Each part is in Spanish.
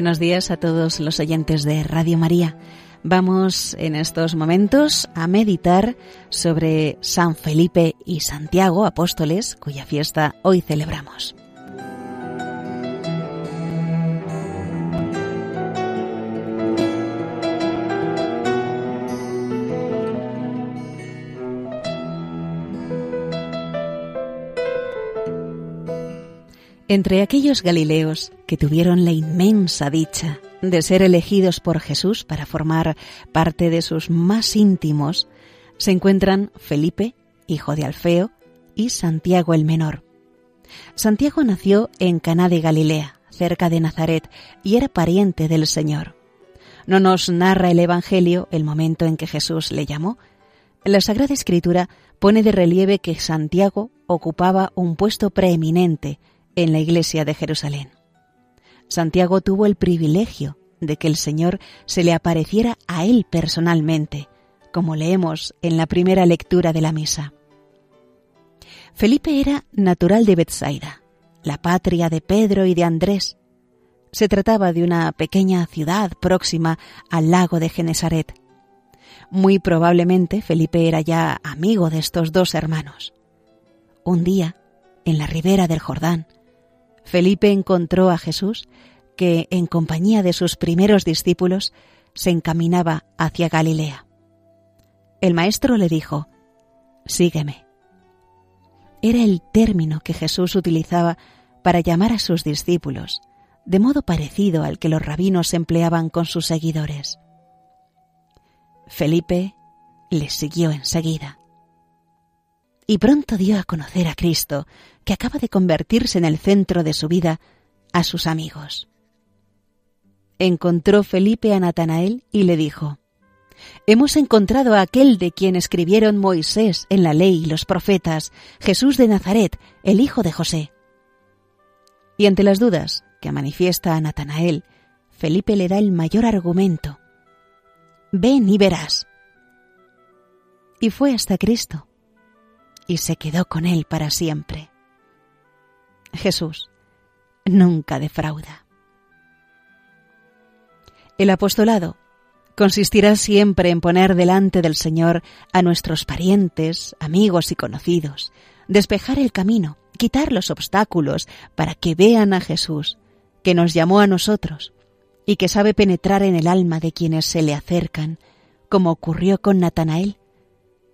Buenos días a todos los oyentes de Radio María. Vamos en estos momentos a meditar sobre San Felipe y Santiago, apóstoles, cuya fiesta hoy celebramos. Entre aquellos Galileos que tuvieron la inmensa dicha de ser elegidos por Jesús para formar parte de sus más íntimos, se encuentran Felipe, hijo de Alfeo, y Santiago el menor. Santiago nació en Caná de Galilea, cerca de Nazaret, y era pariente del Señor. No nos narra el Evangelio el momento en que Jesús le llamó. La Sagrada Escritura pone de relieve que Santiago ocupaba un puesto preeminente en la iglesia de Jerusalén. Santiago tuvo el privilegio de que el Señor se le apareciera a él personalmente, como leemos en la primera lectura de la misa. Felipe era natural de Bethsaida, la patria de Pedro y de Andrés. Se trataba de una pequeña ciudad próxima al lago de Genesaret. Muy probablemente Felipe era ya amigo de estos dos hermanos. Un día, en la ribera del Jordán, Felipe encontró a Jesús que, en compañía de sus primeros discípulos, se encaminaba hacia Galilea. El maestro le dijo, Sígueme. Era el término que Jesús utilizaba para llamar a sus discípulos, de modo parecido al que los rabinos empleaban con sus seguidores. Felipe le siguió enseguida y pronto dio a conocer a Cristo, que acaba de convertirse en el centro de su vida, a sus amigos. Encontró Felipe a Natanael y le dijo, Hemos encontrado a aquel de quien escribieron Moisés en la ley y los profetas, Jesús de Nazaret, el hijo de José. Y ante las dudas que manifiesta a Natanael, Felipe le da el mayor argumento. Ven y verás. Y fue hasta Cristo y se quedó con él para siempre. Jesús nunca defrauda. El apostolado consistirá siempre en poner delante del Señor a nuestros parientes, amigos y conocidos, despejar el camino, quitar los obstáculos para que vean a Jesús, que nos llamó a nosotros y que sabe penetrar en el alma de quienes se le acercan, como ocurrió con Natanael,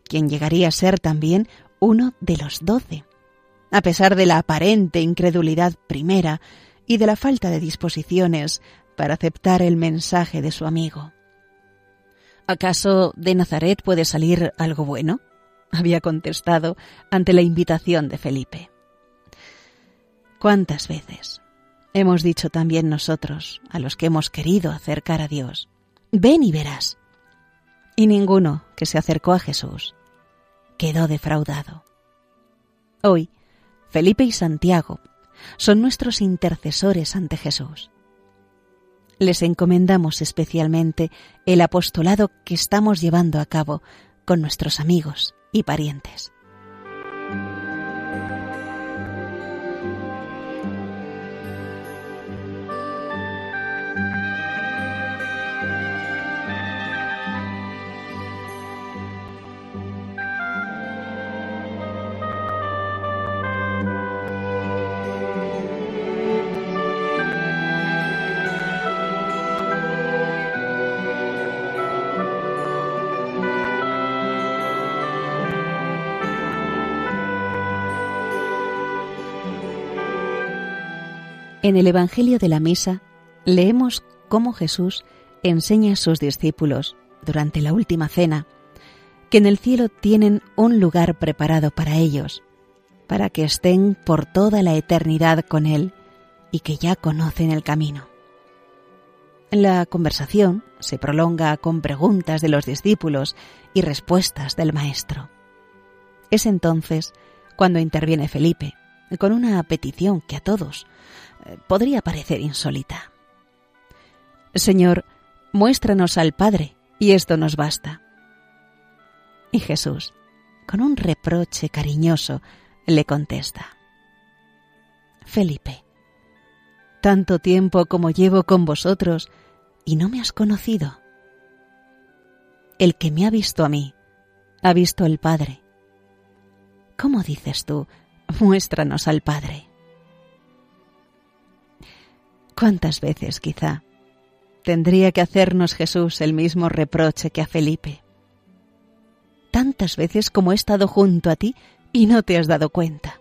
quien llegaría a ser también uno de los doce, a pesar de la aparente incredulidad primera y de la falta de disposiciones para aceptar el mensaje de su amigo. ¿Acaso de Nazaret puede salir algo bueno? había contestado ante la invitación de Felipe. ¿Cuántas veces hemos dicho también nosotros a los que hemos querido acercar a Dios, ven y verás? Y ninguno que se acercó a Jesús quedó defraudado. Hoy, Felipe y Santiago son nuestros intercesores ante Jesús. Les encomendamos especialmente el apostolado que estamos llevando a cabo con nuestros amigos y parientes. En el Evangelio de la Misa leemos cómo Jesús enseña a sus discípulos durante la última cena que en el cielo tienen un lugar preparado para ellos, para que estén por toda la eternidad con Él y que ya conocen el camino. La conversación se prolonga con preguntas de los discípulos y respuestas del Maestro. Es entonces cuando interviene Felipe, con una petición que a todos podría parecer insólita. Señor, muéstranos al Padre, y esto nos basta. Y Jesús, con un reproche cariñoso, le contesta, Felipe, tanto tiempo como llevo con vosotros y no me has conocido? El que me ha visto a mí, ha visto al Padre. ¿Cómo dices tú, muéstranos al Padre? ¿Cuántas veces quizá tendría que hacernos Jesús el mismo reproche que a Felipe? Tantas veces como he estado junto a ti y no te has dado cuenta.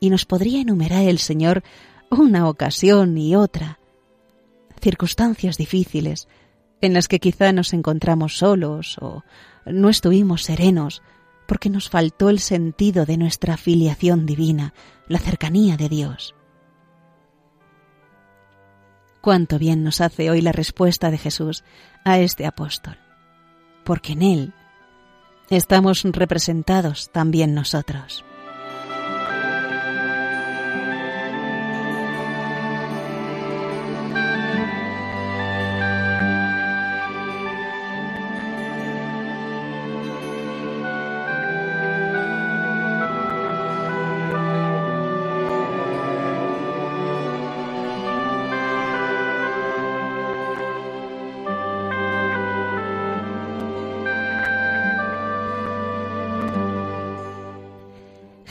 Y nos podría enumerar el Señor una ocasión y otra, circunstancias difíciles en las que quizá nos encontramos solos o no estuvimos serenos porque nos faltó el sentido de nuestra filiación divina, la cercanía de Dios. Cuánto bien nos hace hoy la respuesta de Jesús a este apóstol, porque en él estamos representados también nosotros.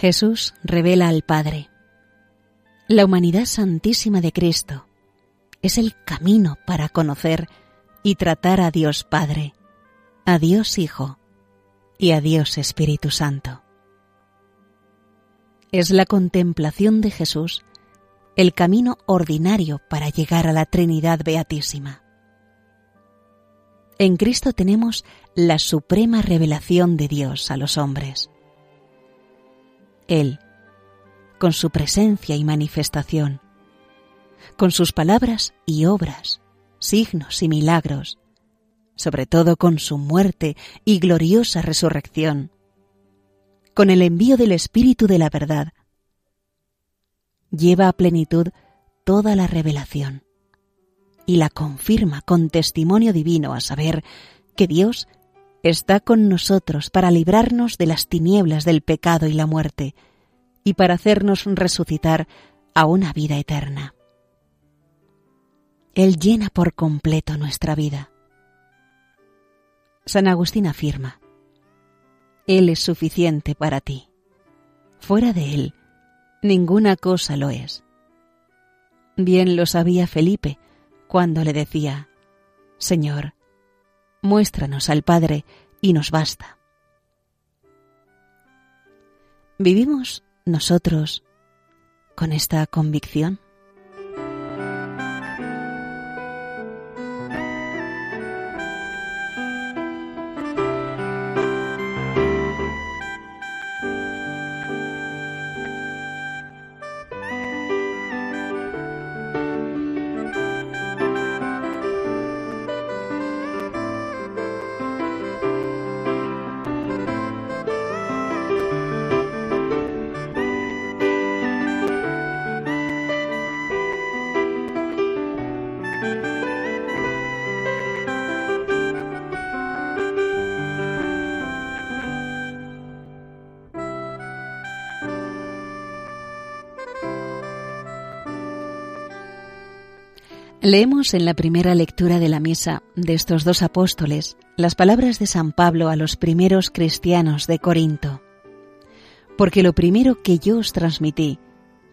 Jesús revela al Padre. La humanidad santísima de Cristo es el camino para conocer y tratar a Dios Padre, a Dios Hijo y a Dios Espíritu Santo. Es la contemplación de Jesús el camino ordinario para llegar a la Trinidad Beatísima. En Cristo tenemos la suprema revelación de Dios a los hombres. Él, con su presencia y manifestación, con sus palabras y obras, signos y milagros, sobre todo con su muerte y gloriosa resurrección, con el envío del Espíritu de la verdad, lleva a plenitud toda la revelación y la confirma con testimonio divino a saber que Dios está con nosotros para librarnos de las tinieblas del pecado y la muerte, y para hacernos resucitar a una vida eterna. Él llena por completo nuestra vida. San Agustín afirma, Él es suficiente para ti. Fuera de Él, ninguna cosa lo es. Bien lo sabía Felipe cuando le decía, Señor, muéstranos al Padre y nos basta. ¿Vivimos nosotros con esta convicción? Leemos en la primera lectura de la misa de estos dos apóstoles las palabras de San Pablo a los primeros cristianos de Corinto. Porque lo primero que yo os transmití,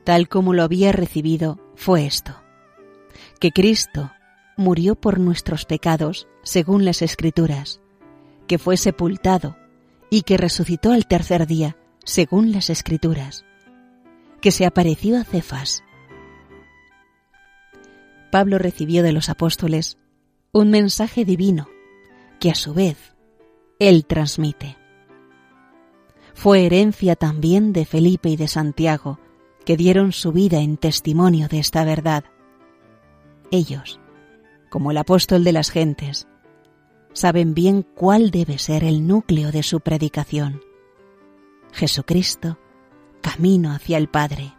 tal como lo había recibido, fue esto, que Cristo murió por nuestros pecados según las Escrituras, que fue sepultado y que resucitó al tercer día según las Escrituras, que se apareció a Cefas Pablo recibió de los apóstoles un mensaje divino que a su vez él transmite. Fue herencia también de Felipe y de Santiago, que dieron su vida en testimonio de esta verdad. Ellos, como el apóstol de las gentes, saben bien cuál debe ser el núcleo de su predicación. Jesucristo, camino hacia el Padre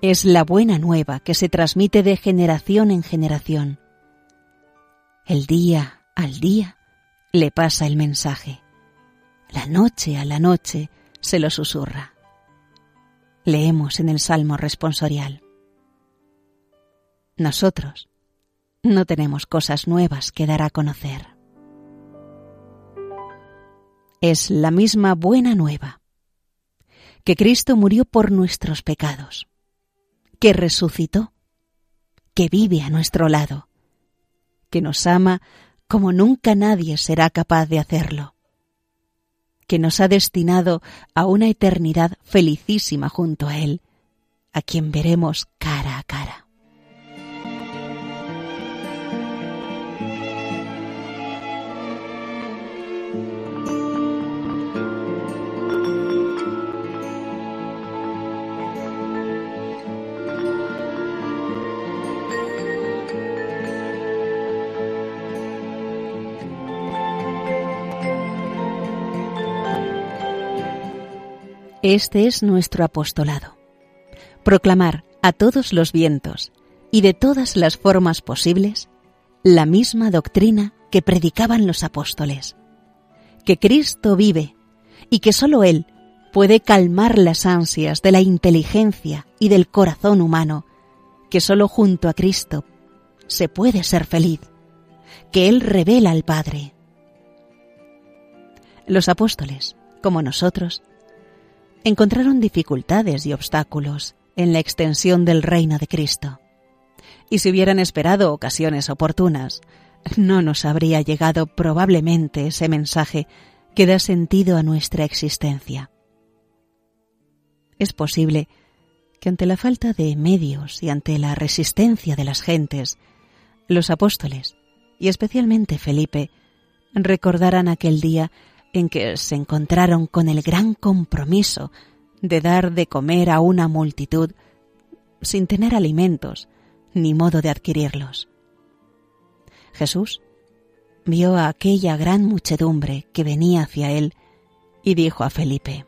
es la buena nueva que se transmite de generación en generación. El día al día le pasa el mensaje. La noche a la noche se lo susurra. Leemos en el Salmo responsorial. Nosotros no tenemos cosas nuevas que dar a conocer. Es la misma buena nueva, que Cristo murió por nuestros pecados, que resucitó, que vive a nuestro lado, que nos ama como nunca nadie será capaz de hacerlo, que nos ha destinado a una eternidad felicísima junto a Él, a quien veremos cara a cara. Este es nuestro apostolado. Proclamar a todos los vientos y de todas las formas posibles la misma doctrina que predicaban los apóstoles, que Cristo vive y que sólo Él puede calmar las ansias de la inteligencia y del corazón humano, que sólo junto a Cristo se puede ser feliz, que Él revela al Padre. Los apóstoles, como nosotros, encontraron dificultades y obstáculos en la extensión del reino de Cristo. Y si hubieran esperado ocasiones oportunas, no nos habría llegado probablemente ese mensaje que da sentido a nuestra existencia. Es posible que ante la falta de medios y ante la resistencia de las gentes, los apóstoles, y especialmente Felipe, recordaran aquel día en que se encontraron con el gran compromiso de dar de comer a una multitud sin tener alimentos ni modo de adquirirlos. Jesús vio a aquella gran muchedumbre que venía hacia él y dijo a Felipe,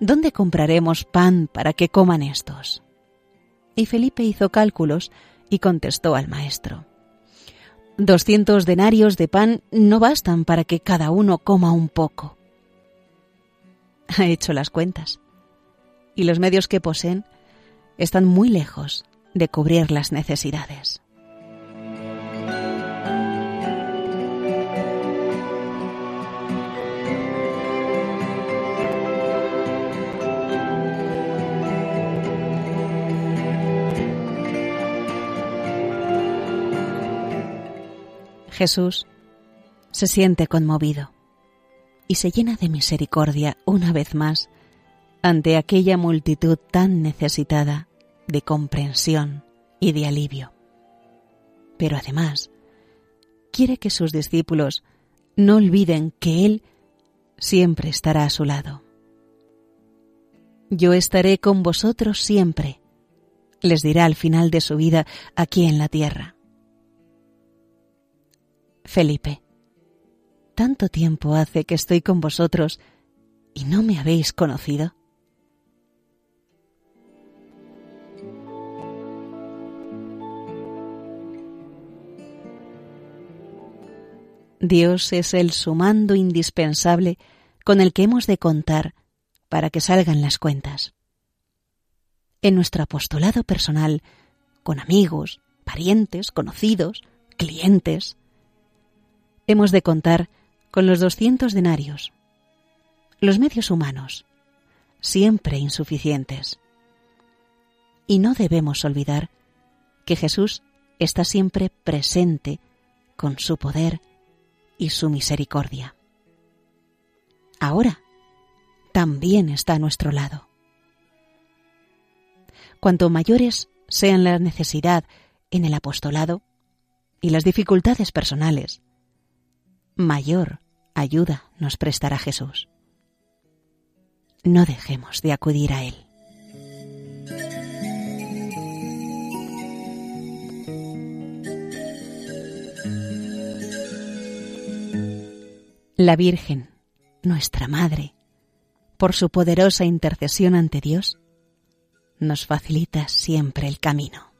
¿Dónde compraremos pan para que coman estos? Y Felipe hizo cálculos y contestó al maestro, Doscientos denarios de pan no bastan para que cada uno coma un poco. Ha hecho las cuentas. Y los medios que poseen están muy lejos de cubrir las necesidades. Jesús se siente conmovido y se llena de misericordia una vez más ante aquella multitud tan necesitada de comprensión y de alivio. Pero además, quiere que sus discípulos no olviden que Él siempre estará a su lado. Yo estaré con vosotros siempre, les dirá al final de su vida aquí en la tierra. Felipe, tanto tiempo hace que estoy con vosotros y no me habéis conocido. Dios es el sumando indispensable con el que hemos de contar para que salgan las cuentas. En nuestro apostolado personal, con amigos, parientes, conocidos, clientes, hemos de contar con los doscientos denarios. Los medios humanos, siempre insuficientes. Y no debemos olvidar que Jesús está siempre presente con su poder y su misericordia. Ahora también está a nuestro lado. Cuanto mayores sean la necesidad en el apostolado y las dificultades personales, mayor ayuda nos prestará Jesús. No dejemos de acudir a Él. La Virgen, nuestra Madre, por su poderosa intercesión ante Dios, nos facilita siempre el camino.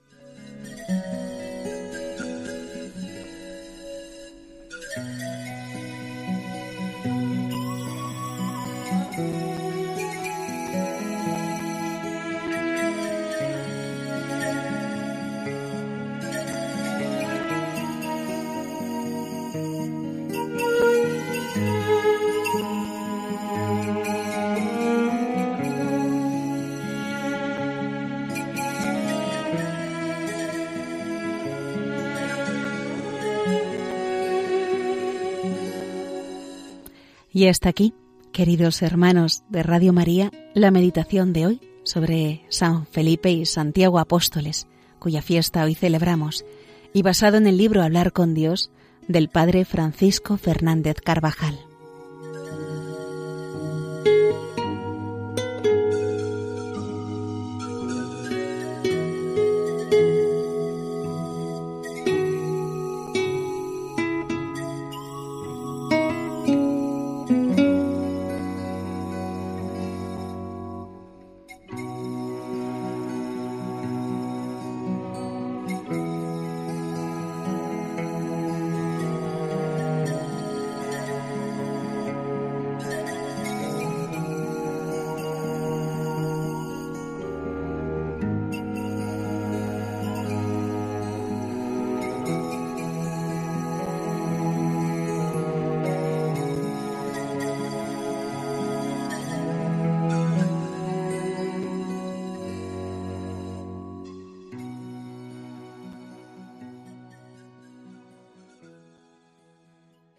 Y hasta aquí, queridos hermanos de Radio María, la meditación de hoy sobre San Felipe y Santiago Apóstoles, cuya fiesta hoy celebramos, y basado en el libro Hablar con Dios del Padre Francisco Fernández Carvajal.